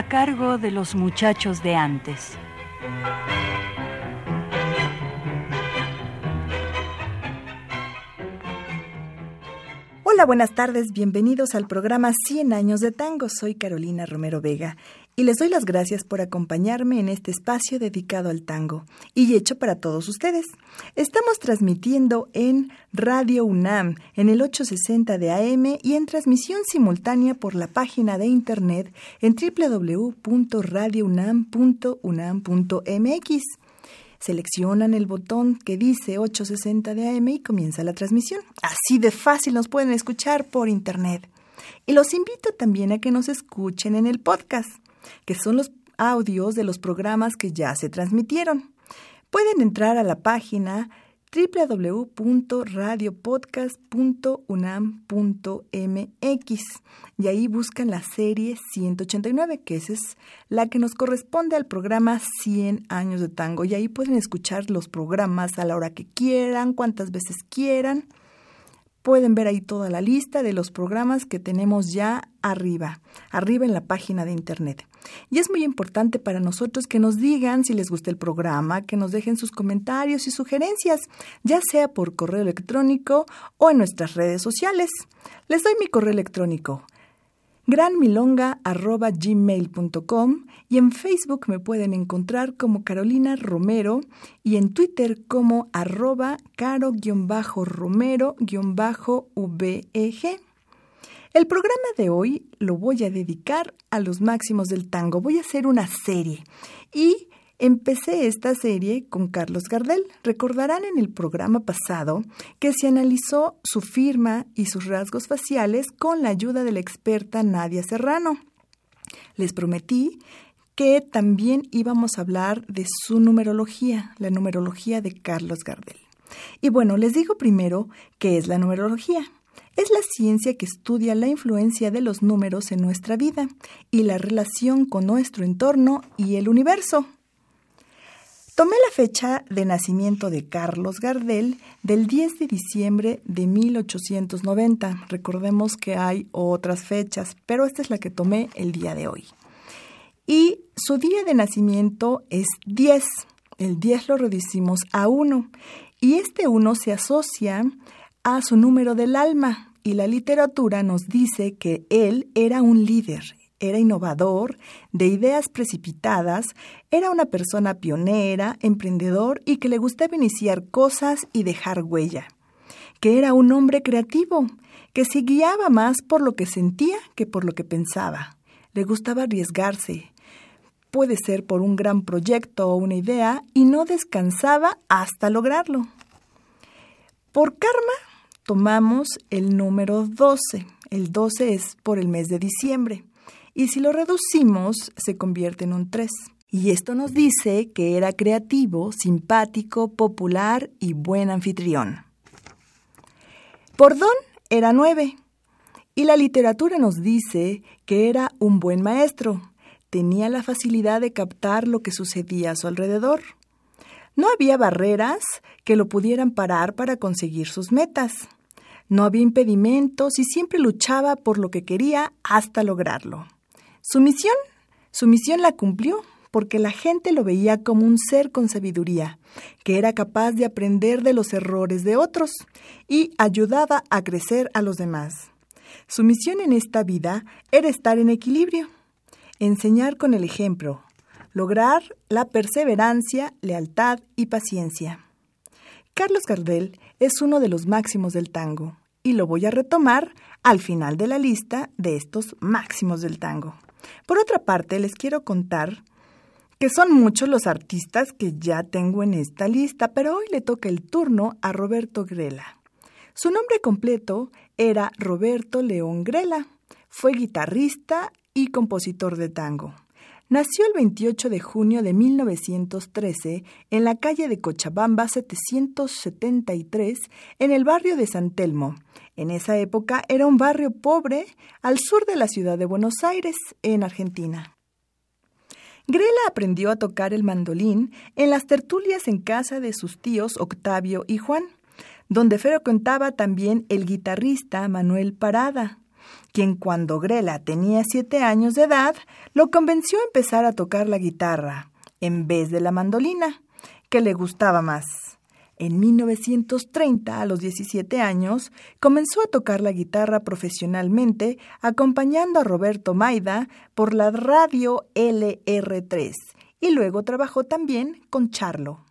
A cargo de los muchachos de antes. Hola, buenas tardes, bienvenidos al programa 100 años de tango. Soy Carolina Romero Vega y les doy las gracias por acompañarme en este espacio dedicado al tango y hecho para todos ustedes. Estamos transmitiendo en Radio UNAM en el 860 de AM y en transmisión simultánea por la página de internet en www.radiounam.unam.mx. Seleccionan el botón que dice 860 de AM y comienza la transmisión. Así de fácil nos pueden escuchar por Internet. Y los invito también a que nos escuchen en el podcast, que son los audios de los programas que ya se transmitieron. Pueden entrar a la página www.radiopodcast.unam.mx y ahí buscan la serie 189, que es la que nos corresponde al programa 100 años de tango. Y ahí pueden escuchar los programas a la hora que quieran, cuantas veces quieran. Pueden ver ahí toda la lista de los programas que tenemos ya arriba, arriba en la página de internet. Y es muy importante para nosotros que nos digan si les gusta el programa, que nos dejen sus comentarios y sugerencias, ya sea por correo electrónico o en nuestras redes sociales. Les doy mi correo electrónico granmilonga.gmail.com y en Facebook me pueden encontrar como Carolina Romero y en Twitter como arroba caro-romero-veg. El programa de hoy lo voy a dedicar a los máximos del tango. Voy a hacer una serie y Empecé esta serie con Carlos Gardel. Recordarán en el programa pasado que se analizó su firma y sus rasgos faciales con la ayuda de la experta Nadia Serrano. Les prometí que también íbamos a hablar de su numerología, la numerología de Carlos Gardel. Y bueno, les digo primero qué es la numerología. Es la ciencia que estudia la influencia de los números en nuestra vida y la relación con nuestro entorno y el universo. Tomé la fecha de nacimiento de Carlos Gardel del 10 de diciembre de 1890. Recordemos que hay otras fechas, pero esta es la que tomé el día de hoy. Y su día de nacimiento es 10. El 10 lo reducimos a 1. Y este 1 se asocia a su número del alma. Y la literatura nos dice que él era un líder, era innovador, de ideas precipitadas, era una persona pionera, emprendedor y que le gustaba iniciar cosas y dejar huella, que era un hombre creativo, que se guiaba más por lo que sentía que por lo que pensaba. Le gustaba arriesgarse, puede ser por un gran proyecto o una idea, y no descansaba hasta lograrlo. Por karma tomamos el número 12. El 12 es por el mes de diciembre y si lo reducimos se convierte en un 3. Y esto nos dice que era creativo, simpático, popular y buen anfitrión. Por don era 9 y la literatura nos dice que era un buen maestro, tenía la facilidad de captar lo que sucedía a su alrededor. No había barreras que lo pudieran parar para conseguir sus metas. No había impedimentos y siempre luchaba por lo que quería hasta lograrlo. Su misión, su misión la cumplió porque la gente lo veía como un ser con sabiduría, que era capaz de aprender de los errores de otros y ayudaba a crecer a los demás. Su misión en esta vida era estar en equilibrio, enseñar con el ejemplo, lograr la perseverancia, lealtad y paciencia. Carlos Gardel es uno de los máximos del tango y lo voy a retomar al final de la lista de estos máximos del tango. Por otra parte, les quiero contar que son muchos los artistas que ya tengo en esta lista, pero hoy le toca el turno a Roberto Grela. Su nombre completo era Roberto León Grela. Fue guitarrista y compositor de tango. Nació el 28 de junio de 1913 en la calle de Cochabamba 773 en el barrio de San Telmo. En esa época era un barrio pobre al sur de la ciudad de Buenos Aires, en Argentina. Grela aprendió a tocar el mandolín en las tertulias en casa de sus tíos Octavio y Juan, donde frecuentaba también el guitarrista Manuel Parada, quien cuando Grela tenía siete años de edad lo convenció a empezar a tocar la guitarra en vez de la mandolina, que le gustaba más. En 1930, a los 17 años, comenzó a tocar la guitarra profesionalmente, acompañando a Roberto Maida por la radio LR3, y luego trabajó también con Charlo.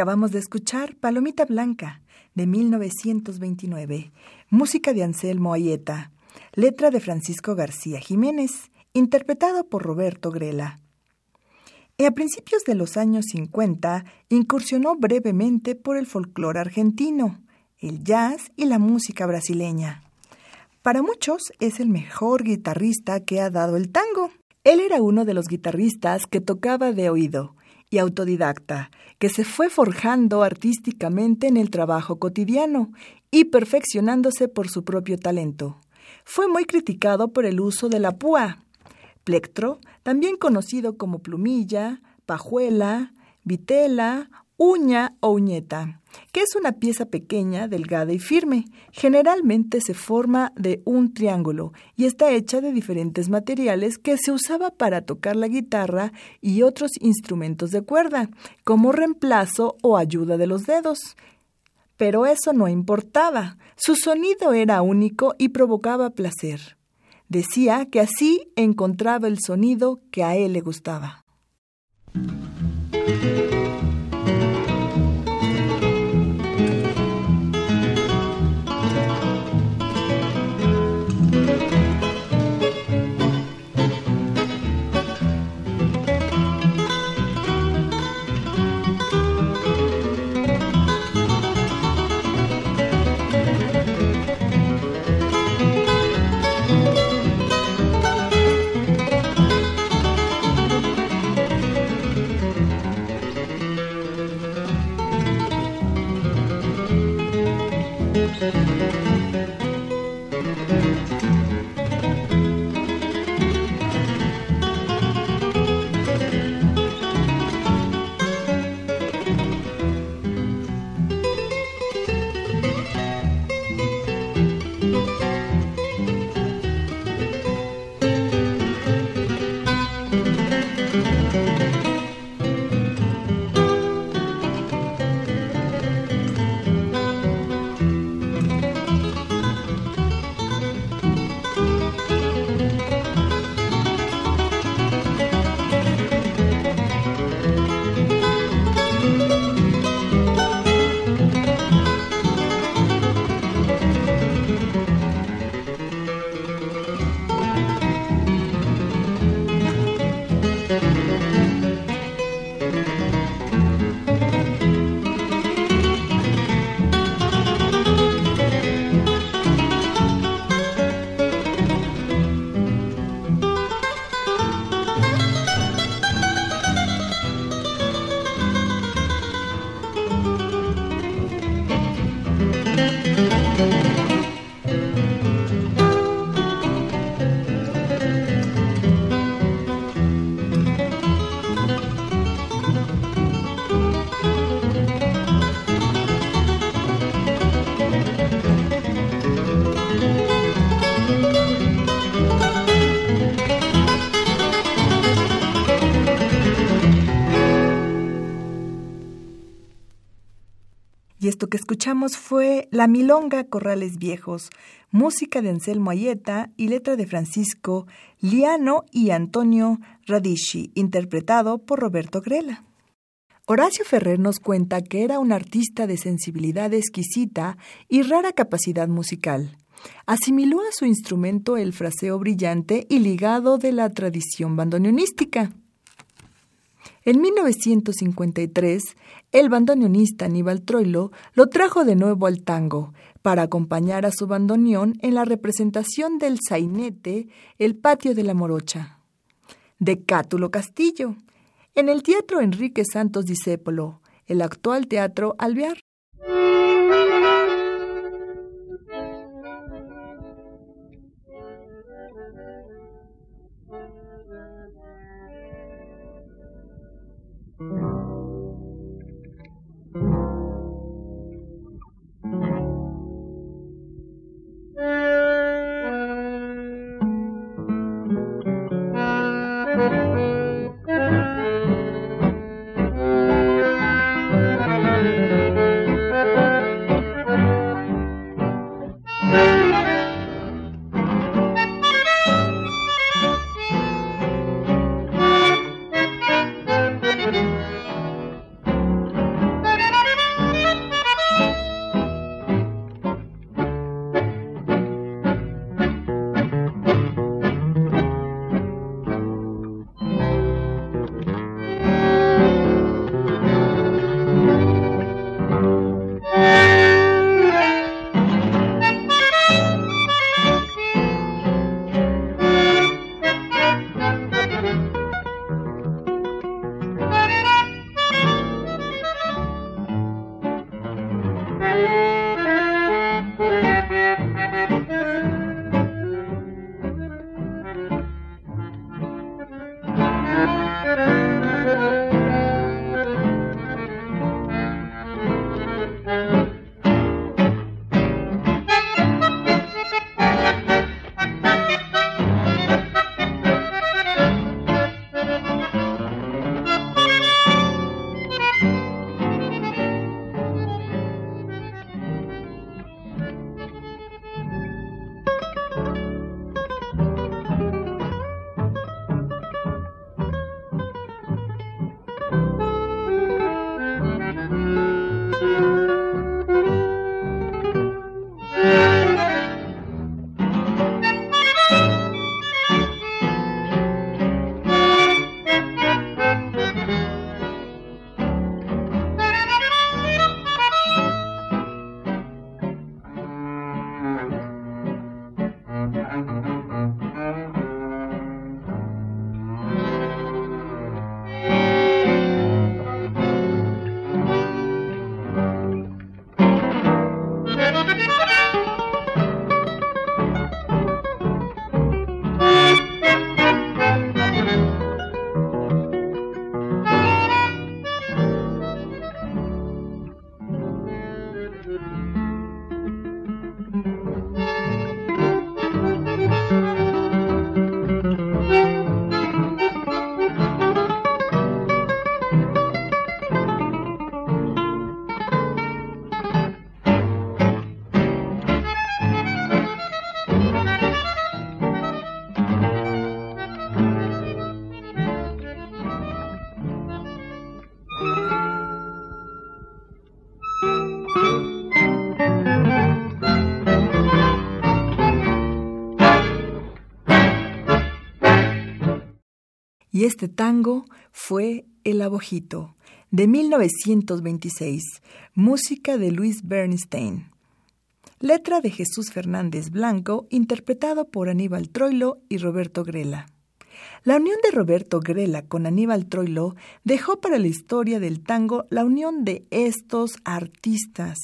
Acabamos de escuchar Palomita Blanca, de 1929, música de Anselmo Ayeta, letra de Francisco García Jiménez, interpretado por Roberto Grela. Y a principios de los años 50 incursionó brevemente por el folclore argentino, el jazz y la música brasileña. Para muchos es el mejor guitarrista que ha dado el tango. Él era uno de los guitarristas que tocaba de oído y autodidacta, que se fue forjando artísticamente en el trabajo cotidiano y perfeccionándose por su propio talento. Fue muy criticado por el uso de la púa. Plectro, también conocido como plumilla, pajuela, vitela uña o uñeta, que es una pieza pequeña, delgada y firme. Generalmente se forma de un triángulo y está hecha de diferentes materiales que se usaba para tocar la guitarra y otros instrumentos de cuerda, como reemplazo o ayuda de los dedos. Pero eso no importaba, su sonido era único y provocaba placer. Decía que así encontraba el sonido que a él le gustaba. que escuchamos fue La Milonga Corrales Viejos, música de Anselmo Ayeta y letra de Francisco Liano y Antonio Radici, interpretado por Roberto Grela. Horacio Ferrer nos cuenta que era un artista de sensibilidad exquisita y rara capacidad musical. Asimiló a su instrumento el fraseo brillante y ligado de la tradición bandoneonística. En 1953, el bandoneonista Aníbal Troilo lo trajo de nuevo al tango para acompañar a su bandoneón en la representación del sainete El Patio de la Morocha. De Cátulo Castillo, en el Teatro Enrique Santos Discépolo, el actual Teatro Alvear. Y este tango fue El Abojito, de 1926, música de Luis Bernstein. Letra de Jesús Fernández Blanco, interpretado por Aníbal Troilo y Roberto Grela. La unión de Roberto Grela con Aníbal Troilo dejó para la historia del tango la unión de estos artistas.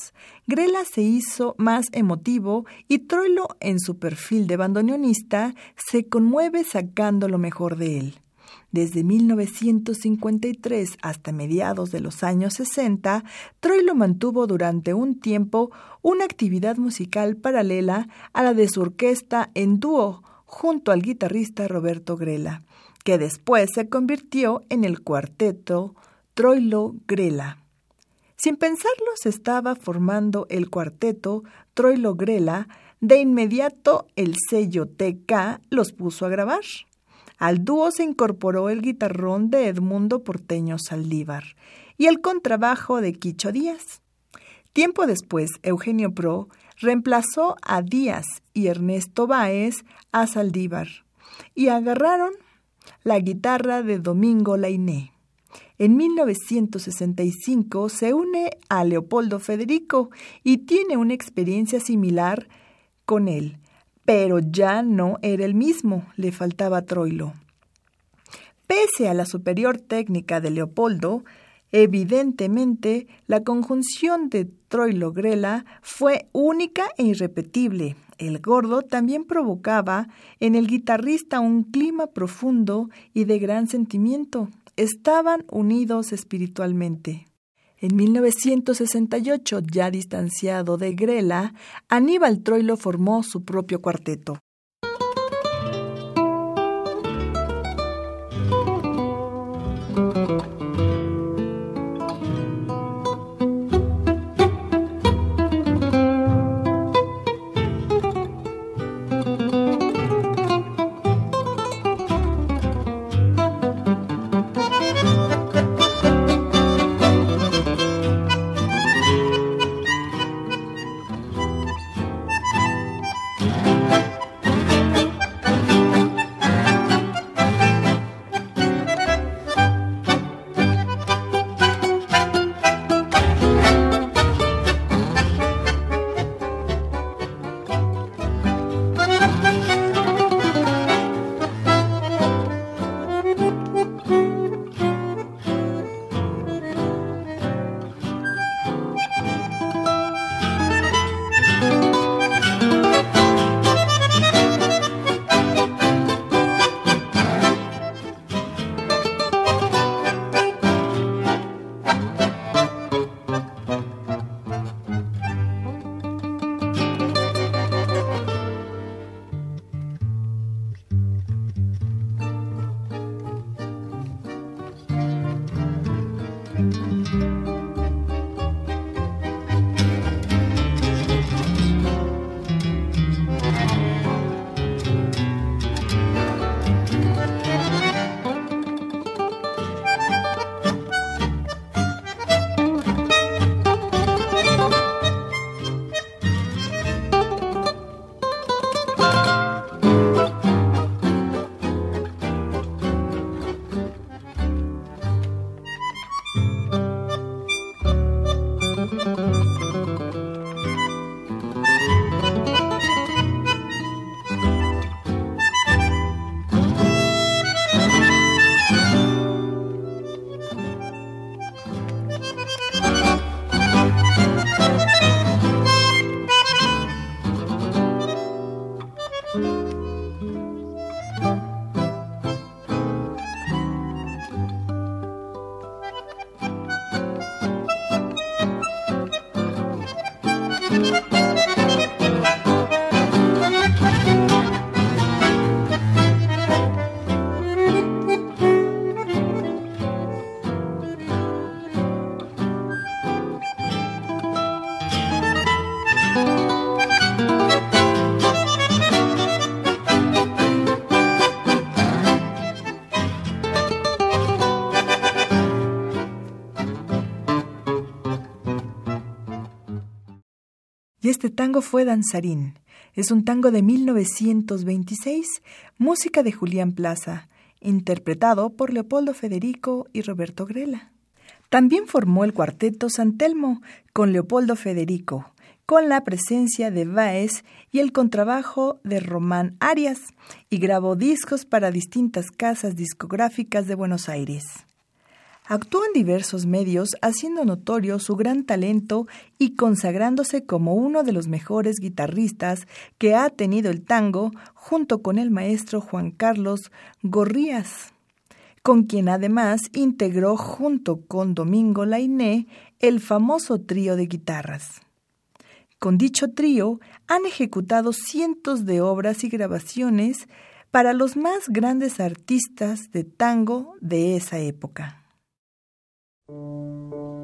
Grela se hizo más emotivo y Troilo, en su perfil de bandoneonista, se conmueve sacando lo mejor de él. Desde 1953 hasta mediados de los años 60, Troilo mantuvo durante un tiempo una actividad musical paralela a la de su orquesta en dúo junto al guitarrista Roberto Grela, que después se convirtió en el cuarteto Troilo Grela. Sin pensarlo, se estaba formando el cuarteto Troilo Grela. De inmediato, el sello TK los puso a grabar. Al dúo se incorporó el guitarrón de Edmundo Porteño Saldívar y el contrabajo de Quicho Díaz. Tiempo después, Eugenio Pro reemplazó a Díaz y Ernesto Báez a Saldívar y agarraron la guitarra de Domingo Lainé. En 1965 se une a Leopoldo Federico y tiene una experiencia similar con él, pero ya no era el mismo, le faltaba Troilo. Pese a la superior técnica de Leopoldo, evidentemente la conjunción de Troilo Grela fue única e irrepetible. El gordo también provocaba en el guitarrista un clima profundo y de gran sentimiento. Estaban unidos espiritualmente. En 1968, ya distanciado de Grela, Aníbal Troilo formó su propio cuarteto. Y este tango fue Danzarín. Es un tango de 1926, música de Julián Plaza, interpretado por Leopoldo Federico y Roberto Grela. También formó el cuarteto San Telmo con Leopoldo Federico, con la presencia de Baez y el contrabajo de Román Arias, y grabó discos para distintas casas discográficas de Buenos Aires. Actuó en diversos medios haciendo notorio su gran talento y consagrándose como uno de los mejores guitarristas que ha tenido el tango junto con el maestro Juan Carlos Gorrías, con quien además integró junto con Domingo Lainé el famoso trío de guitarras. Con dicho trío han ejecutado cientos de obras y grabaciones para los más grandes artistas de tango de esa época. Música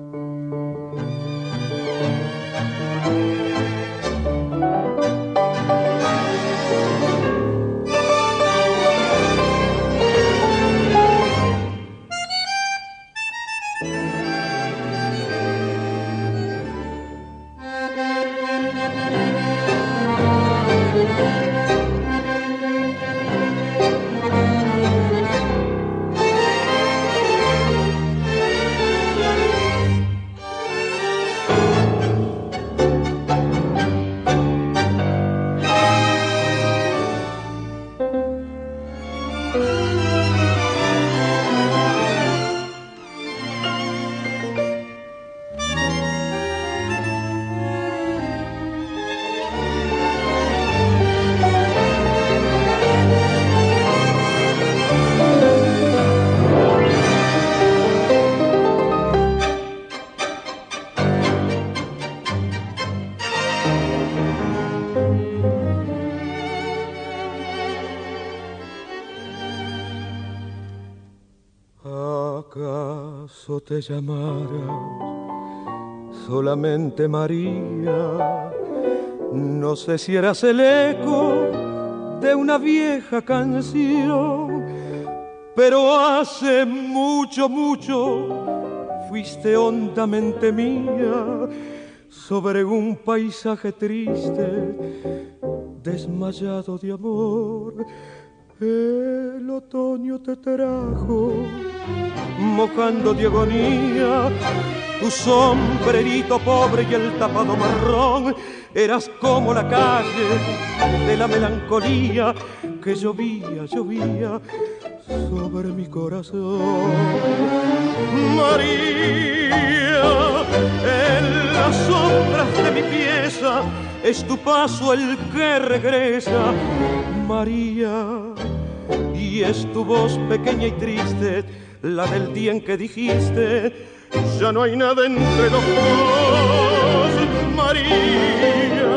llamaras solamente María. No sé si eras el eco de una vieja canción, pero hace mucho, mucho fuiste hondamente mía sobre un paisaje triste, desmayado de amor el otoño te trajo, mojando de agonía, tu sombrerito pobre y el tapado marrón, eras como la calle de la melancolía que llovía, llovía sobre mi corazón. María, en las sombras de mi pieza es tu paso el que regresa. María, y es tu voz pequeña y triste, la del día en que dijiste, ya no hay nada entre los dos, María,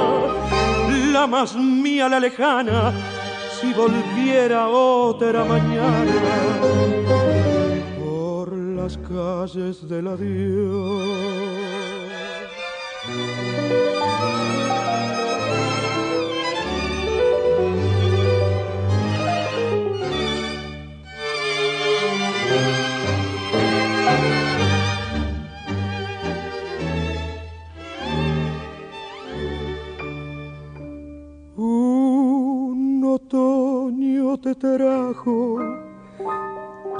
la más mía, la lejana, si volviera otra mañana por las calles del adiós. Te trajo.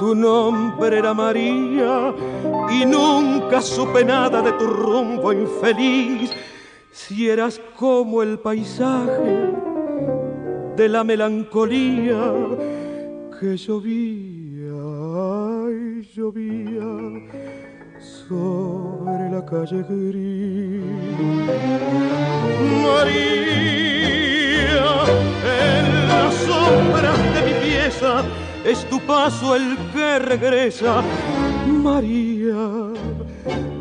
Tu nombre era María y nunca supe nada de tu rumbo infeliz. Si eras como el paisaje de la melancolía que llovía y llovía sobre la calle gris. María, en las sombras de mi pieza es tu paso el que regresa, María.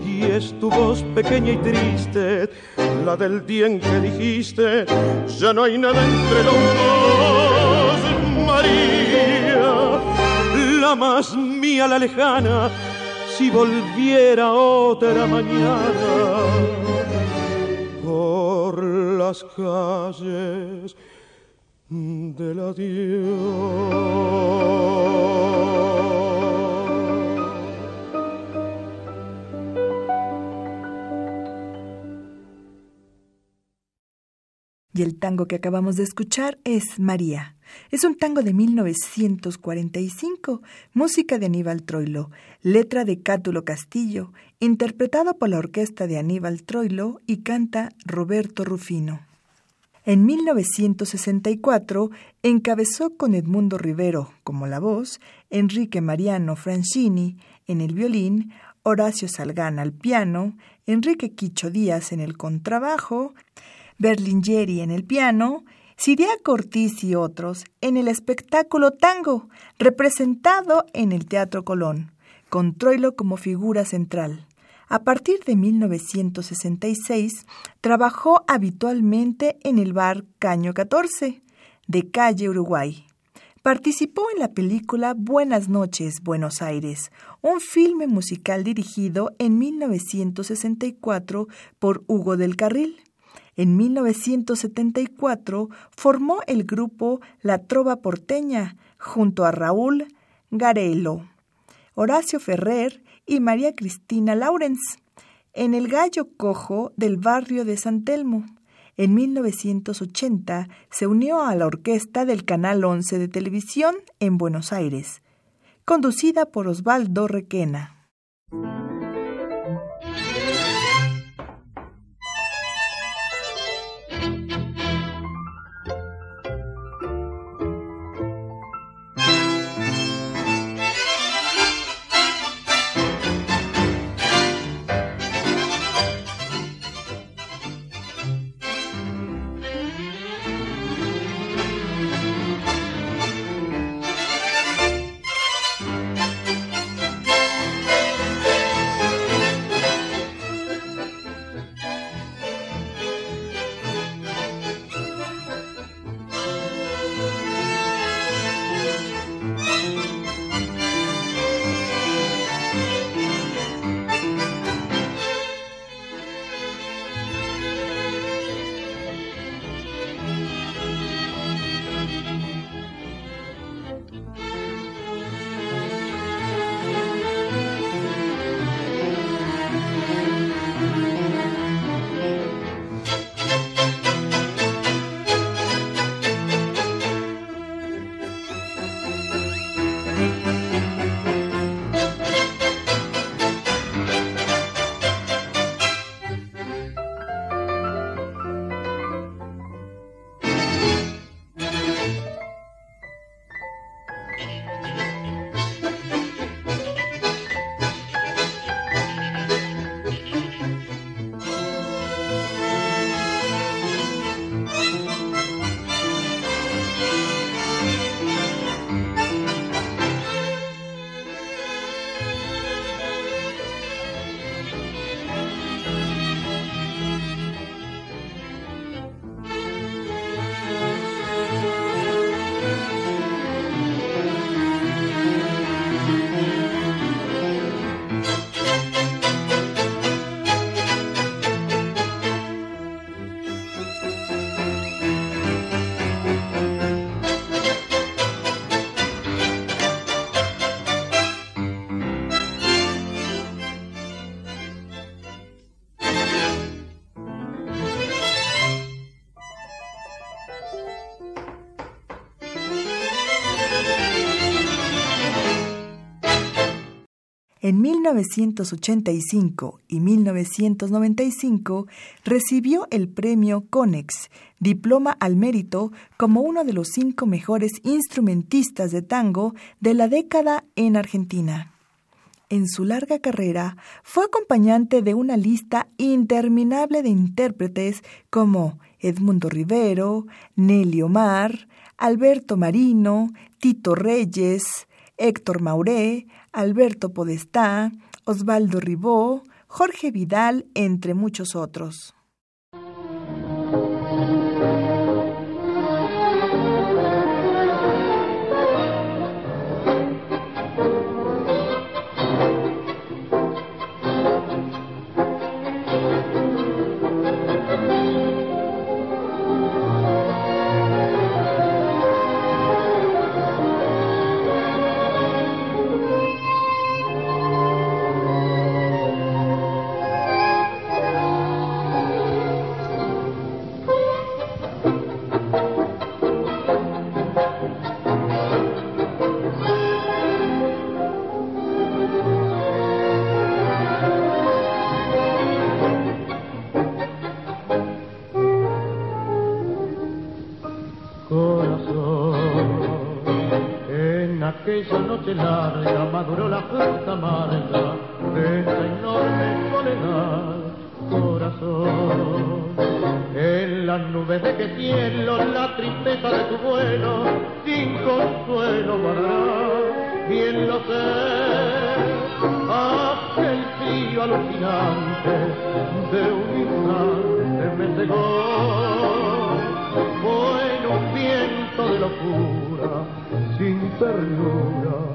Y es tu voz pequeña y triste, la del día en que dijiste, ya no hay nada entre los dos, María. La más mía, la lejana, si volviera otra mañana por las calles del adiós. Y el tango que acabamos de escuchar es María. Es un tango de 1945, música de Aníbal Troilo, letra de Cátulo Castillo, interpretado por la orquesta de Aníbal Troilo y canta Roberto Rufino. En 1964 encabezó con Edmundo Rivero como la voz, Enrique Mariano Francini en el violín, Horacio Salgán al piano, Enrique Quicho Díaz en el contrabajo, Berlingeri en el piano, Siria Cortiz y otros en el espectáculo Tango, representado en el Teatro Colón, con Troilo como figura central. A partir de 1966, trabajó habitualmente en el bar Caño 14, de calle Uruguay. Participó en la película Buenas noches, Buenos Aires, un filme musical dirigido en 1964 por Hugo del Carril. En 1974 formó el grupo La Trova Porteña junto a Raúl Garelo, Horacio Ferrer y María Cristina Laurens en El Gallo Cojo del barrio de San Telmo. En 1980 se unió a la orquesta del Canal 11 de televisión en Buenos Aires, conducida por Osvaldo Requena. 1985 y 1995 recibió el premio Conex, diploma al mérito como uno de los cinco mejores instrumentistas de tango de la década en Argentina. En su larga carrera fue acompañante de una lista interminable de intérpretes como Edmundo Rivero, Nelly Omar, Alberto Marino, Tito Reyes, Héctor Mauré, Alberto Podestá, Osvaldo Ribó, Jorge Vidal, entre muchos otros. noche larga maduró la fruta amarga de esta enorme soledad. Corazón, en las nubes de que cielo la tristeza de tu vuelo sin consuelo guardará, bien lo sé, aquel frío alucinante de un instante me cegó, fue en un viento de locura sin ternura.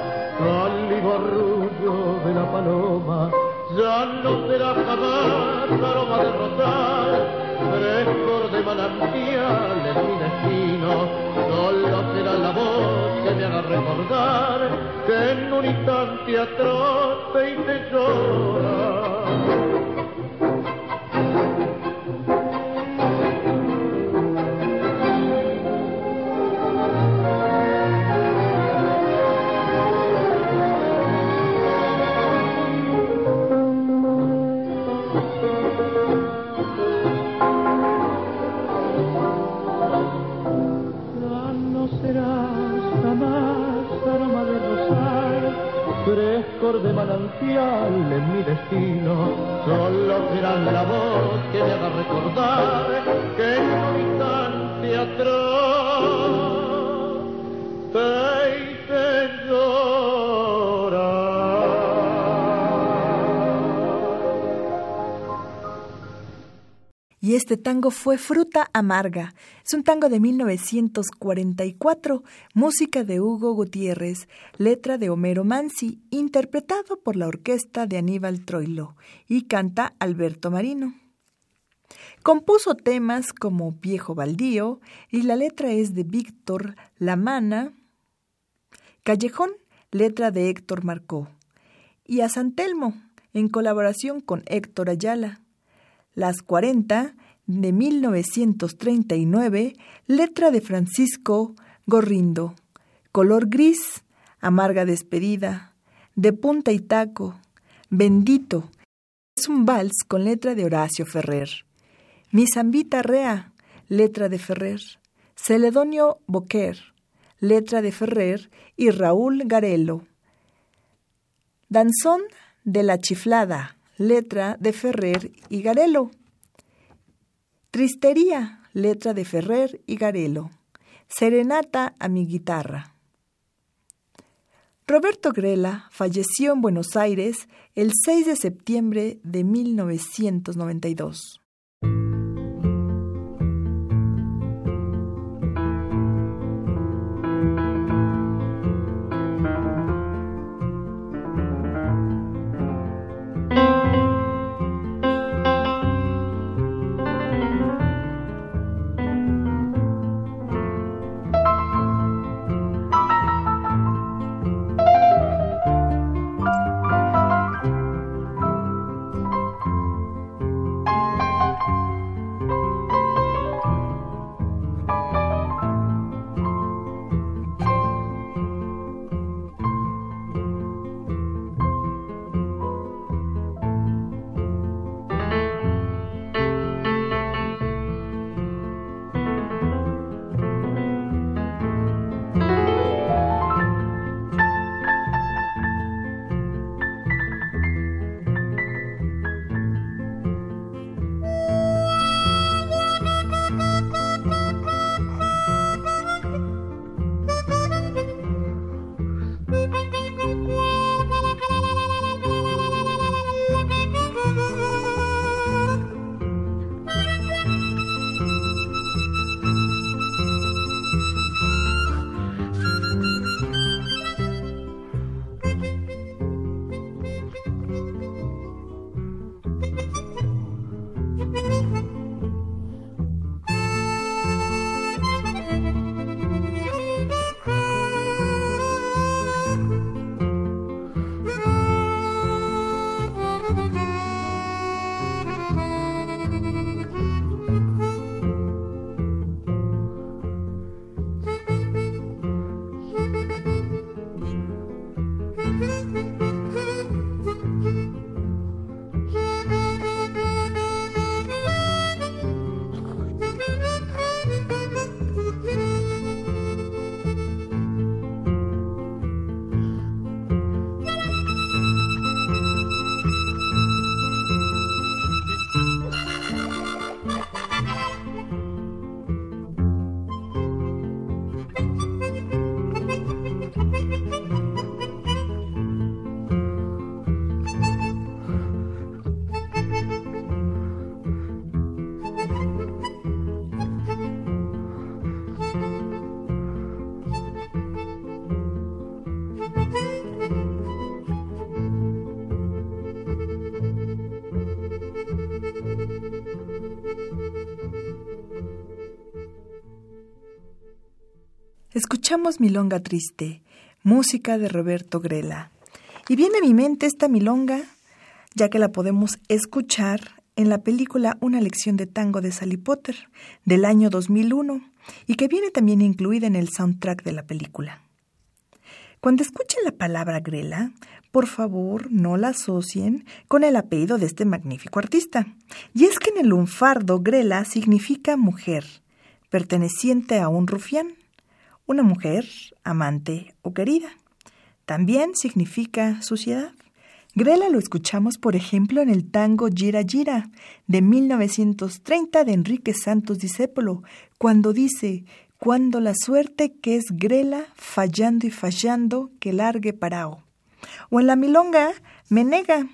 pálido arrullo de la paloma, ya no será jamás aroma de rosal, frescor de manantial en mi destino, solo será la voz que me haga recordar que en un instante atroz y te llora. Este tango fue Fruta Amarga. Es un tango de 1944, música de Hugo Gutiérrez, letra de Homero Mansi, interpretado por la orquesta de Aníbal Troilo y canta Alberto Marino. Compuso temas como Viejo Baldío y la letra es de Víctor Lamana. Callejón, letra de Héctor Marcó. Y a San Telmo, en colaboración con Héctor Ayala. Las 40 de 1939, letra de Francisco Gorrindo. Color gris, amarga despedida, de punta y taco, bendito. Es un vals con letra de Horacio Ferrer. Mi zambita rea, letra de Ferrer. Celedonio Boquer, letra de Ferrer y Raúl Garelo. Danzón de la chiflada, letra de Ferrer y Garelo. Tristería, letra de Ferrer y Garelo. Serenata a mi guitarra. Roberto Grela falleció en Buenos Aires el 6 de septiembre de 1992. Escuchamos Milonga Triste, música de Roberto Grela. Y viene a mi mente esta milonga, ya que la podemos escuchar en la película Una lección de tango de Sally Potter del año 2001 y que viene también incluida en el soundtrack de la película. Cuando escuchen la palabra Grela, por favor no la asocien con el apellido de este magnífico artista. Y es que en el lunfardo Grela significa mujer, perteneciente a un rufián una mujer, amante o querida. También significa suciedad. Grela lo escuchamos, por ejemplo, en el tango Gira Gira de 1930 de Enrique Santos Discépolo, cuando dice, cuando la suerte que es Grela, fallando y fallando, que largue parao. O en la milonga, Menega,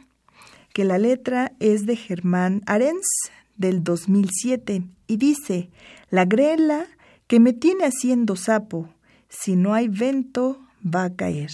que la letra es de Germán Arens del 2007 y dice, la Grela que me tiene haciendo sapo. Si no hay vento, va a caer.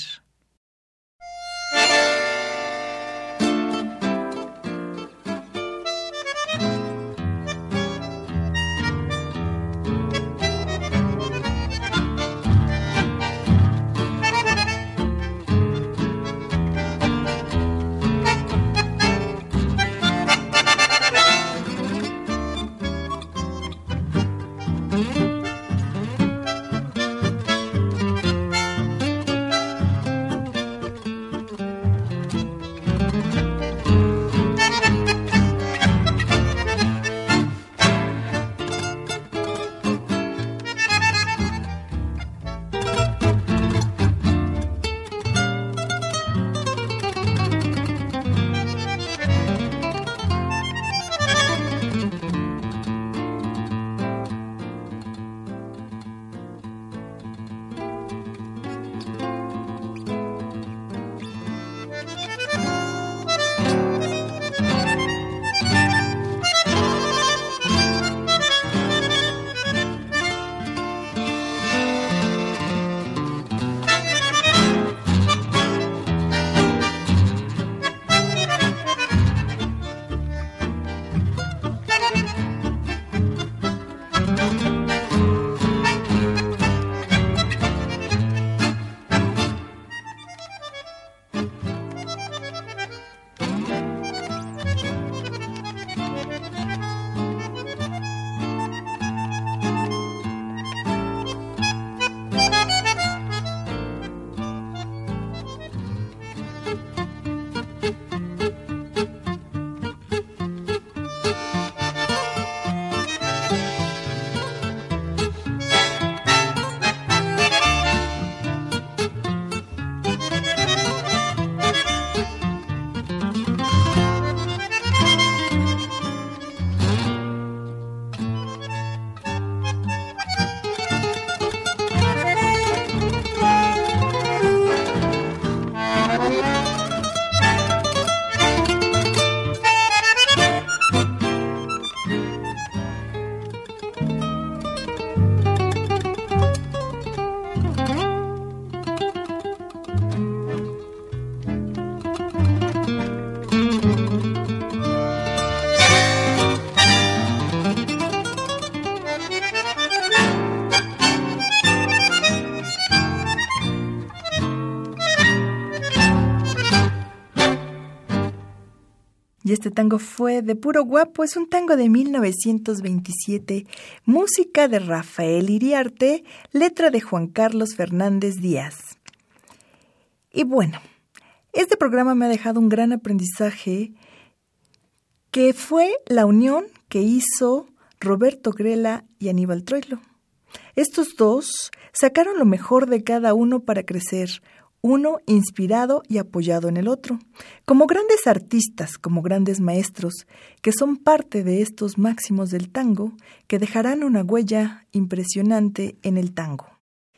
Este tango fue de puro guapo, es un tango de 1927, música de Rafael Iriarte, letra de Juan Carlos Fernández Díaz. Y bueno, este programa me ha dejado un gran aprendizaje que fue la unión que hizo Roberto Grela y Aníbal Troilo. Estos dos sacaron lo mejor de cada uno para crecer, uno inspirado y apoyado en el otro, como grandes artistas, como grandes maestros, que son parte de estos máximos del tango, que dejarán una huella impresionante en el tango.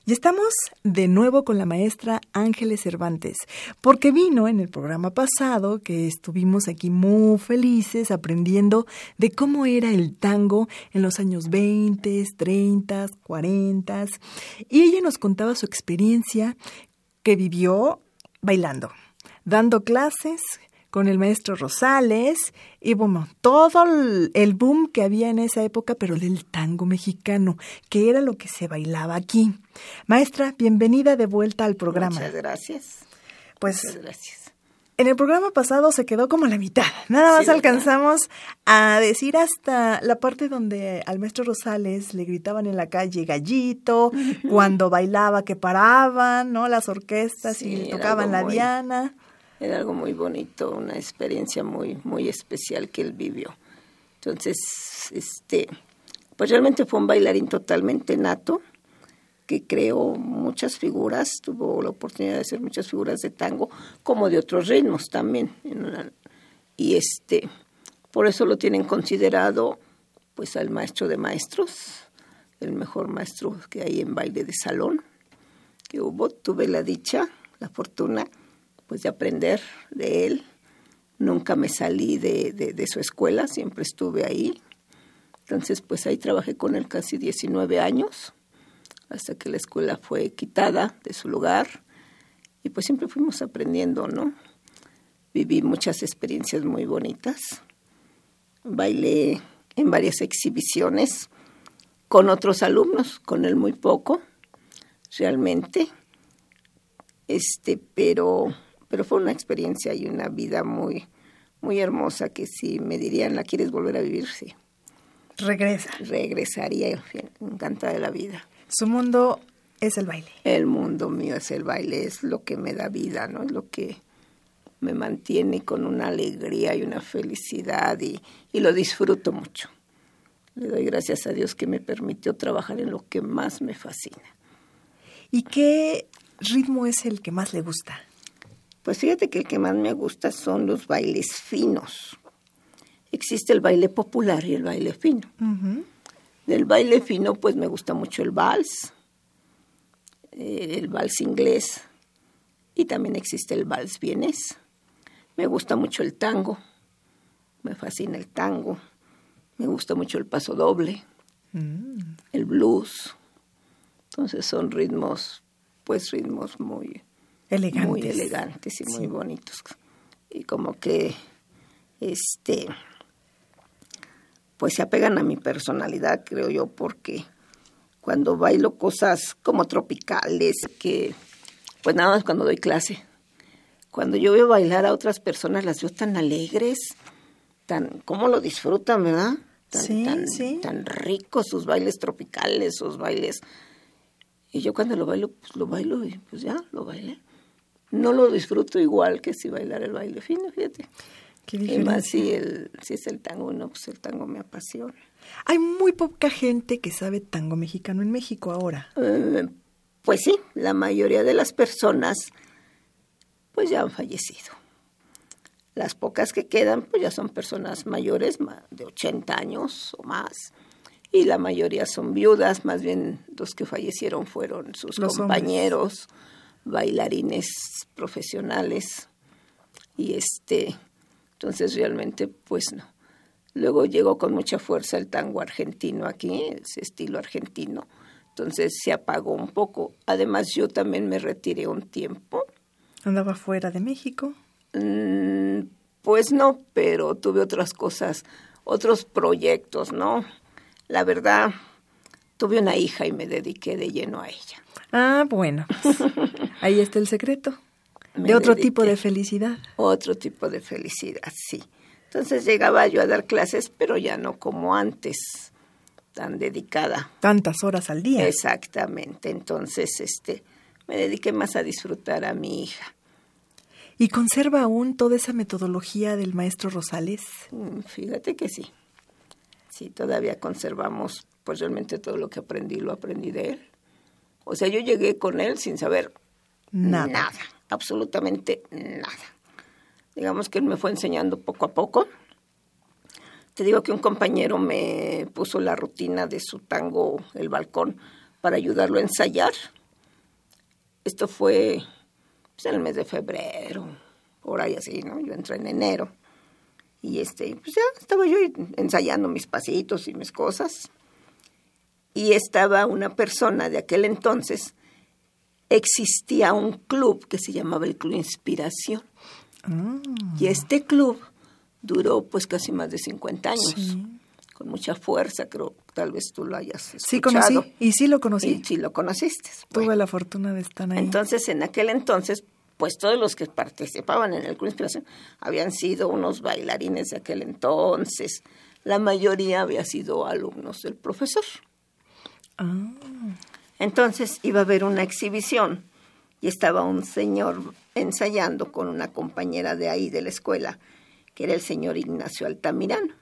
Y estamos de nuevo con la maestra Ángeles Cervantes, porque vino en el programa pasado que estuvimos aquí muy felices aprendiendo de cómo era el tango en los años 20, 30, 40, y ella nos contaba su experiencia que vivió bailando, dando clases con el maestro Rosales y bueno, todo el boom que había en esa época, pero del tango mexicano, que era lo que se bailaba aquí. Maestra, bienvenida de vuelta al programa. Muchas gracias. Pues Muchas gracias. En el programa pasado se quedó como la mitad. Nada más alcanzamos a decir hasta la parte donde al maestro Rosales le gritaban en la calle gallito, cuando bailaba que paraban, ¿no? Las orquestas y le tocaban la diana. Era algo muy bonito, una experiencia muy muy especial que él vivió. Entonces, este, pues realmente fue un bailarín totalmente nato que creó muchas figuras, tuvo la oportunidad de hacer muchas figuras de tango, como de otros ritmos también. Y este, por eso lo tienen considerado pues al maestro de maestros, el mejor maestro que hay en baile de salón que hubo. Tuve la dicha, la fortuna, pues de aprender de él. Nunca me salí de, de, de su escuela, siempre estuve ahí. Entonces, pues ahí trabajé con él casi 19 años hasta que la escuela fue quitada de su lugar y pues siempre fuimos aprendiendo, ¿no? Viví muchas experiencias muy bonitas. Bailé en varias exhibiciones con otros alumnos, con él muy poco, realmente. Este, pero pero fue una experiencia y una vida muy muy hermosa que si me dirían, ¿la quieres volver a vivir? Sí. Regresa. Regresaría, encantada de la vida. Su mundo es el baile. El mundo mío es el baile, es lo que me da vida, ¿no? Es lo que me mantiene con una alegría y una felicidad y, y lo disfruto mucho. Le doy gracias a Dios que me permitió trabajar en lo que más me fascina. ¿Y qué ritmo es el que más le gusta? Pues fíjate que el que más me gusta son los bailes finos. Existe el baile popular y el baile fino. Uh -huh. Del baile fino, pues me gusta mucho el vals, eh, el vals inglés, y también existe el vals vienés. Me gusta mucho el tango, me fascina el tango, me gusta mucho el paso doble, mm. el blues. Entonces son ritmos, pues ritmos muy elegantes, muy elegantes y sí. muy bonitos. Y como que, este, pues se apegan a mi personalidad, creo yo, porque cuando bailo cosas como tropicales, que pues nada más cuando doy clase, cuando yo veo bailar a otras personas las veo tan alegres, tan, cómo lo disfrutan, ¿verdad? Tan, sí, tan, sí. tan ricos sus bailes tropicales, sus bailes. Y yo cuando lo bailo, pues lo bailo y pues ya, lo bailé. No lo disfruto igual que si bailar el baile fino, fíjate. Qué y más si, el, si es el tango, no, pues el tango me apasiona. Hay muy poca gente que sabe tango mexicano en México ahora. Eh, pues sí, la mayoría de las personas pues ya han fallecido. Las pocas que quedan pues ya son personas mayores, de 80 años o más. Y la mayoría son viudas, más bien los que fallecieron fueron sus Los compañeros, bailarines profesionales. Y este, entonces realmente pues no. Luego llegó con mucha fuerza el tango argentino aquí, ese estilo argentino. Entonces se apagó un poco. Además yo también me retiré un tiempo. ¿Andaba fuera de México? Mm, pues no, pero tuve otras cosas, otros proyectos, ¿no? La verdad, tuve una hija y me dediqué de lleno a ella. Ah, bueno. Ahí está el secreto. Me de otro dediqué. tipo de felicidad. Otro tipo de felicidad, sí. Entonces llegaba yo a dar clases, pero ya no como antes, tan dedicada. Tantas horas al día. Exactamente. Entonces, este, me dediqué más a disfrutar a mi hija. ¿Y conserva aún toda esa metodología del maestro Rosales? Mm, Fíjate que sí. Sí, todavía conservamos, pues realmente todo lo que aprendí, lo aprendí de él. O sea, yo llegué con él sin saber Nada. nada, absolutamente nada. Digamos que él me fue enseñando poco a poco. Te digo que un compañero me puso la rutina de su tango El Balcón para ayudarlo a ensayar. Esto fue pues, en el mes de febrero, por ahí así, ¿no? Yo entré en enero. Y este, pues ya estaba yo ensayando mis pasitos y mis cosas. Y estaba una persona de aquel entonces, existía un club que se llamaba el Club Inspiración. Y este club duró pues casi más de 50 años, con mucha fuerza, creo tal vez tú lo hayas Sí escuchado. conocí, y sí lo conocí. Y sí lo conociste. Tuve Bueno, la fortuna de estar ahí. entonces, en aquel entonces, pues todos los que participaban en el Club Inspiración habían sido unos bailarines de aquel entonces. La mayoría había sido alumnos del profesor. Ah, Entonces iba a haber una exhibición y estaba un señor ensayando con una compañera de ahí de la escuela, que era el señor Ignacio Altamirano.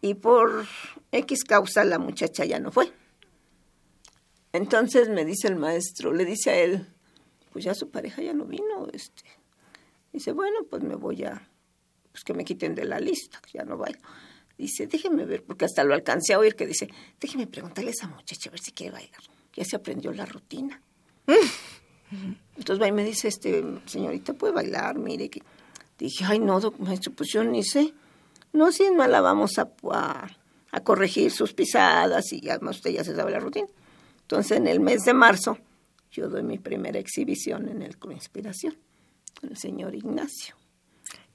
Y por X causa la muchacha ya no fue. Entonces me dice el maestro, le dice a él, pues ya su pareja ya no vino, este. Dice, bueno, pues me voy a, pues que me quiten de la lista, que ya no bailo. Dice, déjeme ver, porque hasta lo alcancé a oír que dice, déjeme preguntarle a esa muchacha a ver si quiere bailar. Ya se aprendió la rutina. Entonces va y me dice, este, señorita, ¿puede bailar? Mire que... Dije, ay, no, doc- maestro, pues yo ni sé. No, si no la vamos a, a, a corregir sus pisadas y además usted ya se sabe la rutina. Entonces, en el mes de marzo, yo doy mi primera exhibición en el Club Inspiración, con el señor Ignacio.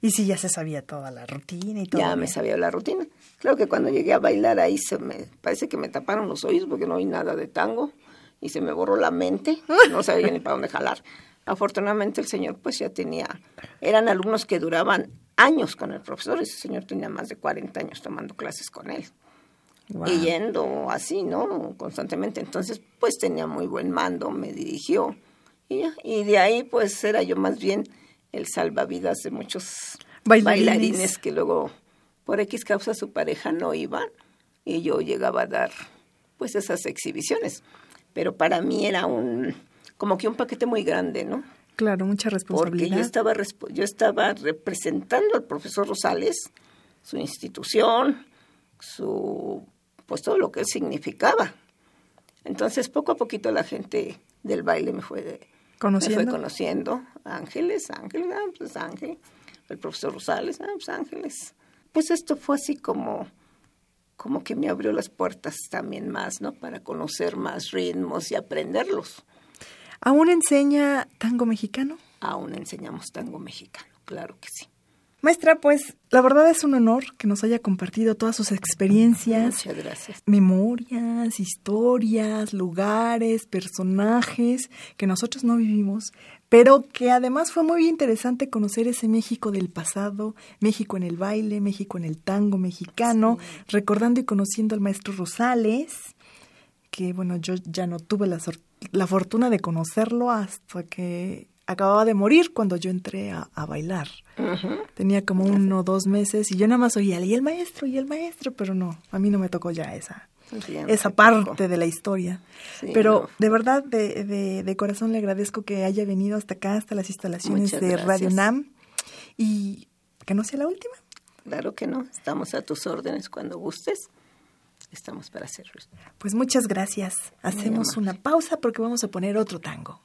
y sí, ya se sabía toda la rutina y todo. Ya me sabía la rutina. Claro que cuando llegué a bailar ahí se me parece que me taparon los oídos porque no oí nada de tango y se me borró la mente, no sabía ni para dónde jalar. Afortunadamente el señor pues ya tenía, eran alumnos que duraban años con el profesor, ese señor tenía más de 40 años tomando clases con él Guau. y yendo así, ¿no? Constantemente. Entonces, pues tenía muy buen mando, me dirigió y. Y de ahí, pues era yo más bien el salvavidas de muchos Bailarines. bailarines, que luego, por X causa, su pareja no iban y yo llegaba a dar, pues, esas exhibiciones. Pero para mí era un, como que un paquete muy grande, ¿no? Claro, mucha porque responsabilidad. yo estaba yo estaba representando al profesor Rosales, su institución, su pues todo lo que él significaba. Entonces poco a poquito la gente del baile me fue ¿Conociendo? me fue conociendo, Ángeles, Ángeles, ah, pues Ángel, el profesor Rosales, ah, pues Ángeles. Pues esto fue así como como que me abrió las puertas también más, ¿no? Para conocer más ritmos y aprenderlos. ¿Aún enseña tango mexicano? Aún enseñamos tango mexicano, claro que sí. Maestra, pues la verdad es un honor que nos haya compartido todas sus experiencias, Muchas gracias. memorias, historias, lugares, personajes que nosotros no vivimos, pero que además fue muy interesante conocer ese México del pasado, México en el baile, México en el tango mexicano, recordando y conociendo al maestro Rosales, que bueno, yo ya no tuve la, la fortuna de conocerlo hasta que acababa de morir cuando yo entré a, a bailar. Tenía como uno o dos meses y yo nada más oía, y el maestro, y el maestro, pero no, a mí no me tocó ya esa, Esa te parte de la historia. Sí, pero no. de verdad, de, de, de corazón le agradezco que haya venido hasta acá, hasta las instalaciones Muchas de gracias. Radio NAM y que no sea la última. Claro que no, estamos a tus órdenes cuando gustes. Estamos para servirte. Pues muchas gracias. Hacemos una pausa porque vamos a poner otro tango.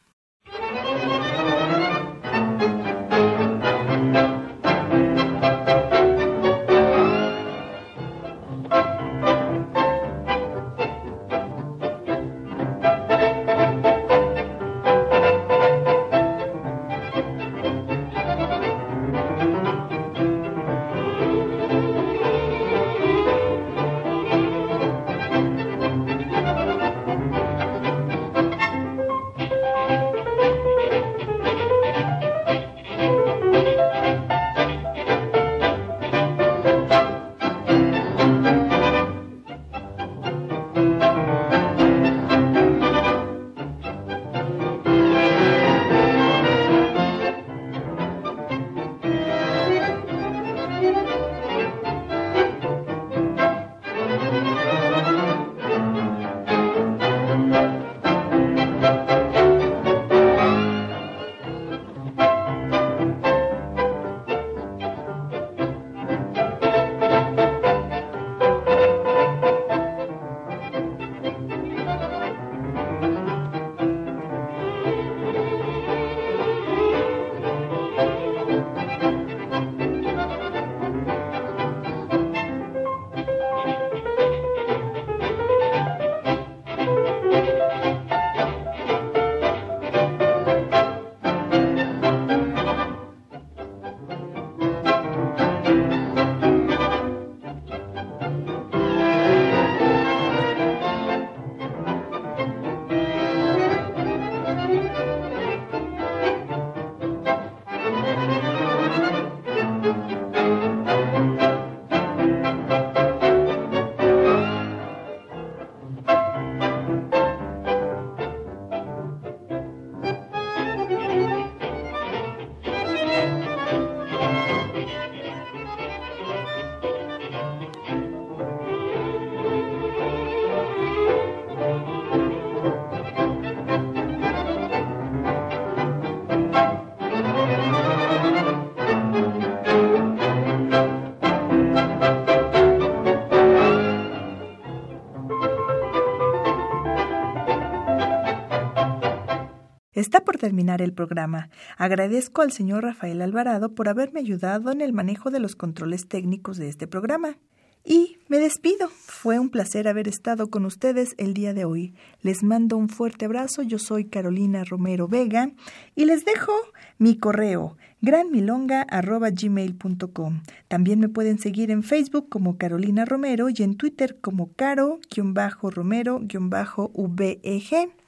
Terminar el programa. Agradezco al señor Rafael Alvarado por haberme ayudado en el manejo de los controles técnicos de este programa. Y me despido. Fue un placer haber estado con ustedes el día de hoy. Les mando un fuerte abrazo. Yo soy Carolina Romero Vega y les dejo mi correo granmilonga.gmail.com. También me pueden seguir en Facebook como Carolina Romero y en Twitter como caro-romero-veg.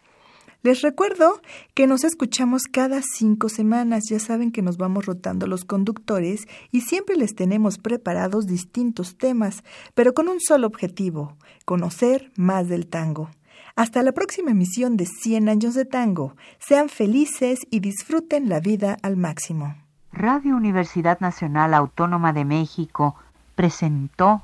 Les recuerdo que nos escuchamos cada cinco semanas. Ya saben que nos vamos rotando los conductores y siempre les tenemos preparados distintos temas, pero con un solo objetivo, conocer más del tango. Hasta la próxima emisión de 100 años de tango. Sean felices y disfruten la vida al máximo. Radio Universidad Nacional Autónoma de México presentó